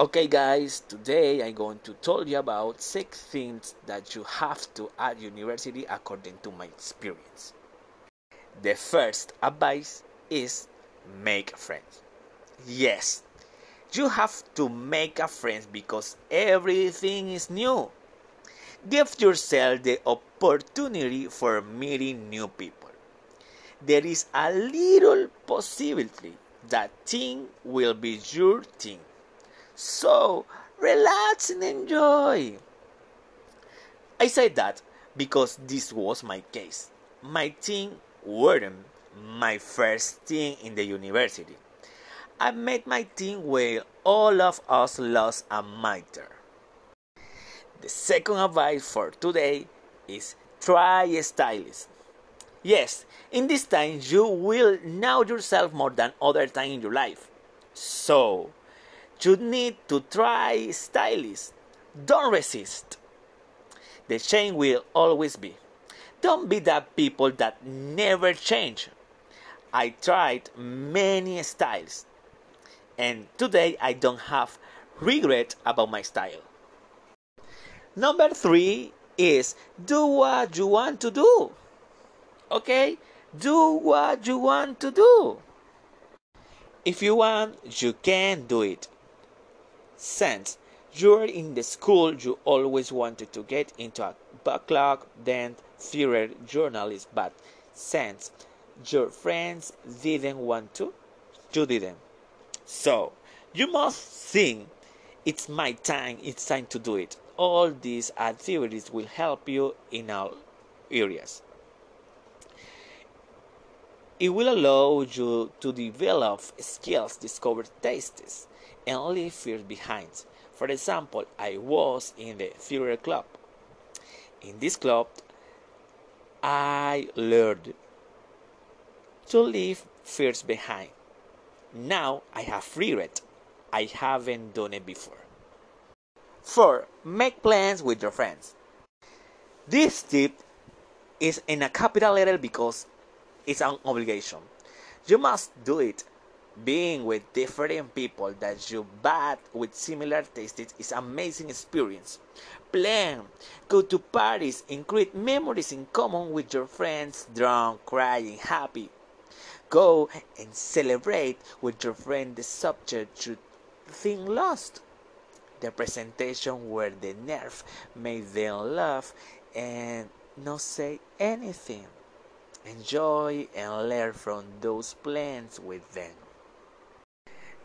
Okay, guys, today I'm going to tell you about six things that you have to at university according to my experience. The first advice is make friends. Yes, you have to make a friend because everything is new. Give yourself the opportunity for meeting new people. There is a little possibility that thing will be your thing. So relax and enjoy. I say that because this was my case. My thing weren't my first thing in the university. I met my team where all of us lost a mitre. The second advice for today is try a stylist. Yes, in this time you will know yourself more than other time in your life. So, you need to try stylist. Don't resist. The change will always be. Don't be that people that never change. I tried many styles and today I don't have regret about my style. Number three is do what you want to do. Okay? Do what you want to do. If you want, you can do it. Since you're in the school you always wanted to get into a backlog, then theater journalist, but since your friends didn't want to, you didn't. So, you must think it's my time, it's time to do it. All these activities will help you in all areas. It will allow you to develop skills, discover tastes, and leave fears behind. For example, I was in the theater club. In this club, I learned to leave fears behind. Now I have regret. I haven't done it before. 4. Make plans with your friends. This tip is in a capital letter because it's an obligation. You must do it. Being with different people that you bat with similar tastes is amazing experience. Plan, go to parties, and create memories in common with your friends, drunk, crying, happy. Go and celebrate with your friend the subject you think lost. The presentation where the nerve made them laugh and not say anything. Enjoy and learn from those plans with them.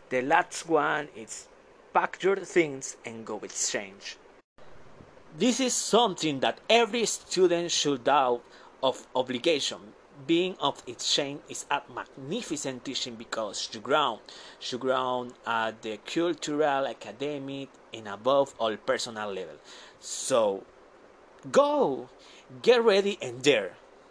The last one is pack your things and go exchange. This is something that every student should do of obligation being of exchange is a magnificent teaching because you ground, you ground at the cultural, academic, and above all personal level. So, go, get ready, and dare.